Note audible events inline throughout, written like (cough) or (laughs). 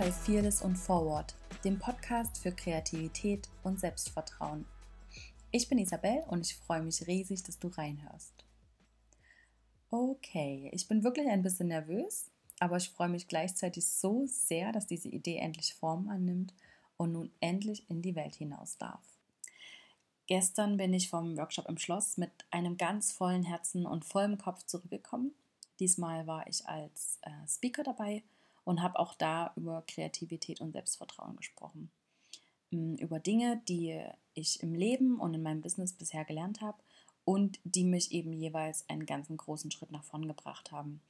bei Fearless und Forward, dem Podcast für Kreativität und Selbstvertrauen. Ich bin Isabel und ich freue mich riesig, dass du reinhörst. Okay, ich bin wirklich ein bisschen nervös, aber ich freue mich gleichzeitig so sehr, dass diese Idee endlich Form annimmt und nun endlich in die Welt hinaus darf. Gestern bin ich vom Workshop im Schloss mit einem ganz vollen Herzen und vollem Kopf zurückgekommen. Diesmal war ich als äh, Speaker dabei und habe auch da über Kreativität und Selbstvertrauen gesprochen. Mm, über Dinge, die ich im Leben und in meinem Business bisher gelernt habe und die mich eben jeweils einen ganzen großen Schritt nach vorn gebracht haben.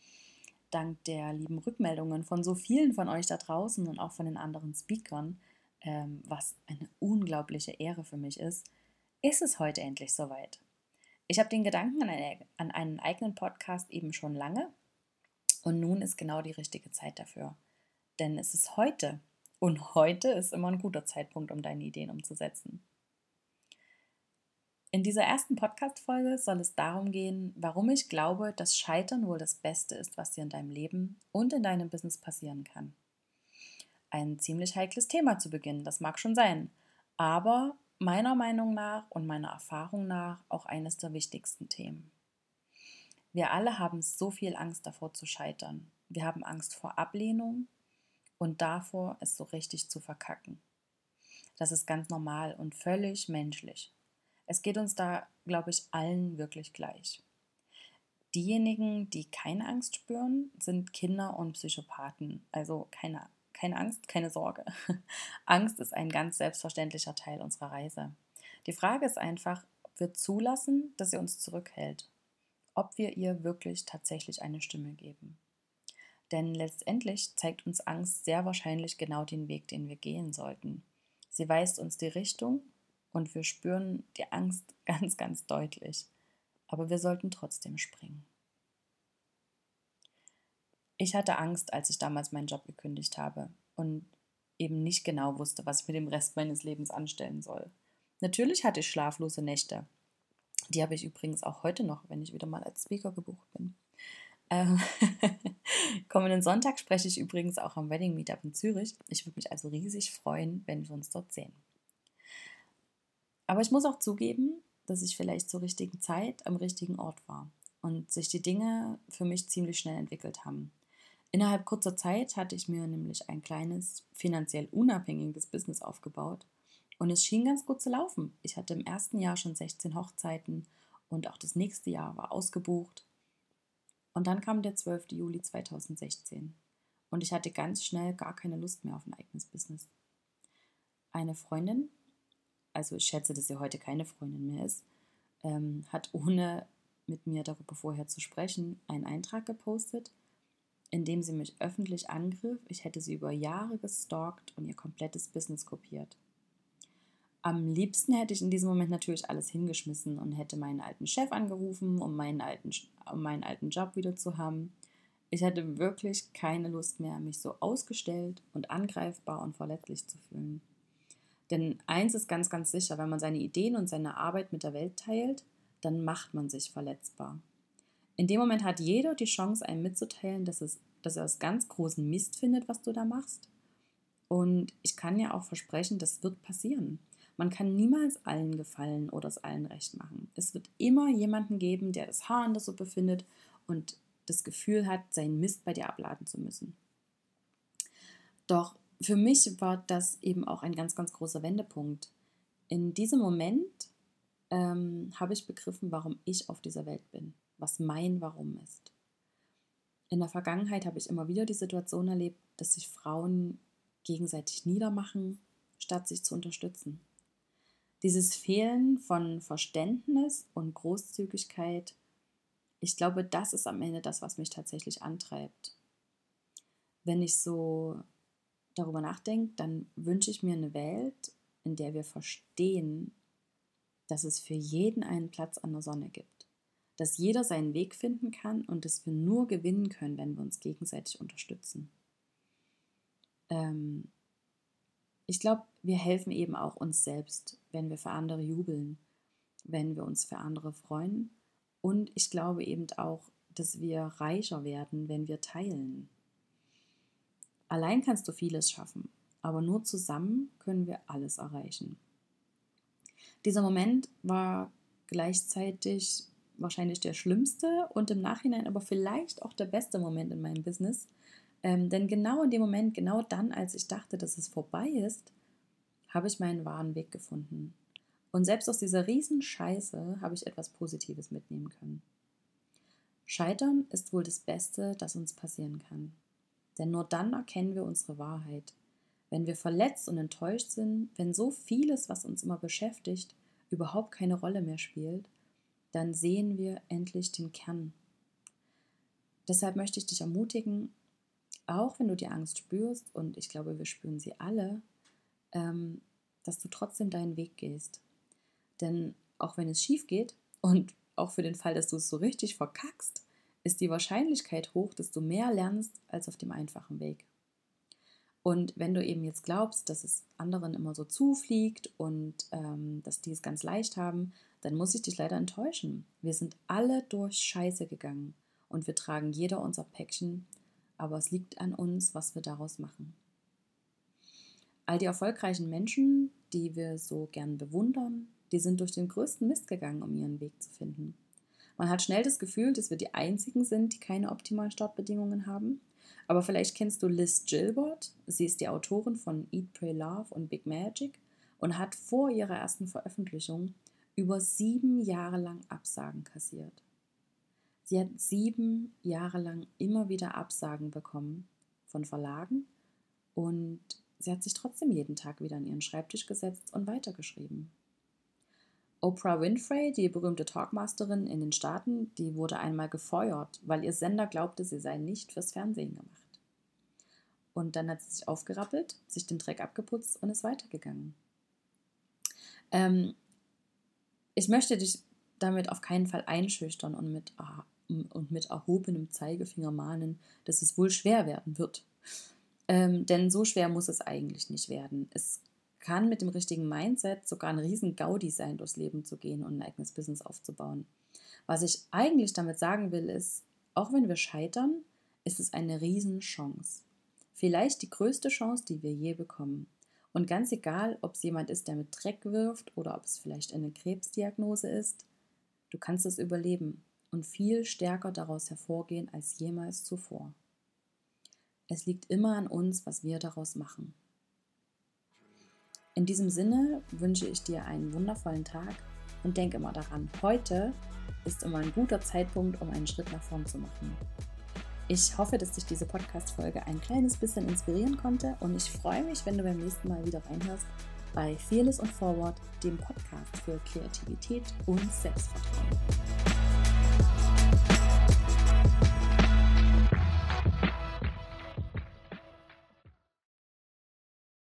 Dank der lieben Rückmeldungen von so vielen von euch da draußen und auch von den anderen Speakern, ähm, was eine unglaubliche Ehre für mich ist, ist es heute endlich soweit. Ich habe den Gedanken an, eine, an einen eigenen Podcast eben schon lange und nun ist genau die richtige Zeit dafür. Denn es ist heute und heute ist immer ein guter Zeitpunkt, um deine Ideen umzusetzen. In dieser ersten Podcast-Folge soll es darum gehen, warum ich glaube, dass Scheitern wohl das Beste ist, was dir in deinem Leben und in deinem Business passieren kann. Ein ziemlich heikles Thema zu Beginn, das mag schon sein, aber meiner Meinung nach und meiner Erfahrung nach auch eines der wichtigsten Themen. Wir alle haben so viel Angst davor zu scheitern. Wir haben Angst vor Ablehnung und davor, es so richtig zu verkacken. Das ist ganz normal und völlig menschlich. Es geht uns da, glaube ich, allen wirklich gleich. Diejenigen, die keine Angst spüren, sind Kinder und Psychopathen. Also keine, keine Angst, keine Sorge. (laughs) Angst ist ein ganz selbstverständlicher Teil unserer Reise. Die Frage ist einfach, ob wir zulassen, dass sie uns zurückhält ob wir ihr wirklich tatsächlich eine Stimme geben. Denn letztendlich zeigt uns Angst sehr wahrscheinlich genau den Weg, den wir gehen sollten. Sie weist uns die Richtung und wir spüren die Angst (laughs) ganz, ganz deutlich. Aber wir sollten trotzdem springen. Ich hatte Angst, als ich damals meinen Job gekündigt habe und eben nicht genau wusste, was ich mit dem Rest meines Lebens anstellen soll. Natürlich hatte ich schlaflose Nächte die habe ich übrigens auch heute noch, wenn ich wieder mal als Speaker gebucht bin. Ähm (laughs) kommenden Sonntag spreche ich übrigens auch am Wedding Meetup in Zürich. Ich würde mich also riesig freuen, wenn wir uns dort sehen. Aber ich muss auch zugeben, dass ich vielleicht zur richtigen Zeit am richtigen Ort war und sich die Dinge für mich ziemlich schnell entwickelt haben. Innerhalb kurzer Zeit hatte ich mir nämlich ein kleines, finanziell unabhängiges Business aufgebaut und es schien ganz gut zu laufen. Ich hatte im ersten Jahr schon 16 Hochzeiten und auch das nächste Jahr war ausgebucht. Und dann kam der 12. Juli 2016 und ich hatte ganz schnell gar keine Lust mehr auf ein eigenes Business. Eine Freundin, also ich schätze, dass sie heute keine Freundin mehr ist, ähm, hat ohne mit mir darüber vorher zu sprechen einen Eintrag gepostet, in dem sie mich öffentlich angriff, ich hätte sie über Jahre gestalkt und ihr komplettes Business kopiert. Am liebsten hätte ich in diesem Moment natürlich alles hingeschmissen und hätte meinen alten Chef angerufen, um meinen alten, um meinen alten Job wieder zu haben. Ich hatte wirklich keine Lust mehr, mich so ausgestellt und angreifbar und verletzlich zu fühlen. Denn eins ist ganz, ganz sicher, wenn man seine Ideen und seine Arbeit mit der Welt teilt, dann macht man sich verletzbar. In dem Moment hat jeder die Chance, einem mitzuteilen, dass, es, dass er es ganz großen Mist findet, was du da machst. Und ich kann ja auch versprechen, das wird passieren. Man kann niemals allen gefallen oder es allen recht machen. Es wird immer jemanden geben, der das Haar in der Suppe findet und das Gefühl hat, seinen Mist bei dir abladen zu müssen. Doch für mich war das eben auch ein ganz, ganz großer Wendepunkt. In diesem Moment ähm, habe ich begriffen, warum ich auf dieser Welt bin, was mein Warum ist. In der Vergangenheit habe ich immer wieder die Situation erlebt, dass sich Frauen gegenseitig niedermachen, statt sich zu unterstützen. Dieses Fehlen von Verständnis und Großzügigkeit, ich glaube, das ist am Ende das, was mich tatsächlich antreibt. Wenn ich so darüber nachdenke, dann wünsche ich mir eine Welt, in der wir verstehen, dass es für jeden einen Platz an der Sonne gibt. Dass jeder seinen Weg finden kann und dass wir nur gewinnen können, wenn wir uns gegenseitig unterstützen. Ähm, ich glaube, wir helfen eben auch uns selbst, wenn wir für andere jubeln, wenn wir uns für andere freuen. Und ich glaube eben auch, dass wir reicher werden, wenn wir teilen. Allein kannst du vieles schaffen, aber nur zusammen können wir alles erreichen. Dieser Moment war gleichzeitig wahrscheinlich der schlimmste und im Nachhinein aber vielleicht auch der beste Moment in meinem Business. Ähm, denn genau in dem Moment, genau dann, als ich dachte, dass es vorbei ist, habe ich meinen wahren Weg gefunden. Und selbst aus dieser riesen Scheiße habe ich etwas Positives mitnehmen können. Scheitern ist wohl das Beste, das uns passieren kann. Denn nur dann erkennen wir unsere Wahrheit. Wenn wir verletzt und enttäuscht sind, wenn so vieles, was uns immer beschäftigt, überhaupt keine Rolle mehr spielt, dann sehen wir endlich den Kern. Deshalb möchte ich dich ermutigen, auch wenn du die Angst spürst, und ich glaube, wir spüren sie alle, ähm, dass du trotzdem deinen Weg gehst. Denn auch wenn es schief geht (laughs) und auch für den Fall, dass du es so richtig verkackst, ist die Wahrscheinlichkeit hoch, dass du mehr lernst als auf dem einfachen Weg. Und wenn du eben jetzt glaubst, dass es anderen immer so zufliegt und ähm, dass die es ganz leicht haben, dann muss ich dich leider enttäuschen. Wir sind alle durch Scheiße gegangen und wir tragen jeder unser Päckchen, aber es liegt an uns, was wir daraus machen. All die erfolgreichen Menschen, die wir so gern bewundern, die sind durch den größten Mist gegangen, um ihren Weg zu finden. Man hat schnell das Gefühl, dass wir die Einzigen sind, die keine optimalen Startbedingungen haben. Aber vielleicht kennst du Liz Gilbert. Sie ist die Autorin von Eat, Pray, Love und Big Magic und hat vor ihrer ersten Veröffentlichung über sieben Jahre lang Absagen kassiert. Sie hat sieben Jahre lang immer wieder Absagen bekommen von Verlagen und sie hat sich trotzdem jeden Tag wieder an ihren Schreibtisch gesetzt und weitergeschrieben. Oprah Winfrey, die berühmte Talkmasterin in den Staaten, die wurde einmal gefeuert, weil ihr Sender glaubte, sie sei nicht fürs Fernsehen gemacht. Und dann hat sie sich aufgerappelt, sich den Dreck abgeputzt und ist weitergegangen. Ähm, ich möchte dich damit auf keinen Fall einschüchtern und mit, und mit erhobenem Zeigefinger mahnen, dass es wohl schwer werden wird. Ähm, denn so schwer muss es eigentlich nicht werden. Es kann mit dem richtigen Mindset sogar ein riesen Gaudi sein, durchs Leben zu gehen und ein eigenes Business aufzubauen. Was ich eigentlich damit sagen will, ist, auch wenn wir scheitern, ist es eine Riesenchance. Vielleicht die größte Chance, die wir je bekommen. Und ganz egal, ob es jemand ist, der mit Dreck wirft oder ob es vielleicht eine Krebsdiagnose ist, du kannst es überleben und viel stärker daraus hervorgehen als jemals zuvor. Es liegt immer an uns, was wir daraus machen. In diesem Sinne wünsche ich dir einen wundervollen Tag und denke immer daran, heute ist immer ein guter Zeitpunkt, um einen Schritt nach vorn zu machen. Ich hoffe, dass dich diese Podcast-Folge ein kleines bisschen inspirieren konnte und ich freue mich, wenn du beim nächsten Mal wieder reinhörst bei Fearless und Forward, dem Podcast für Kreativität und Selbstvertrauen.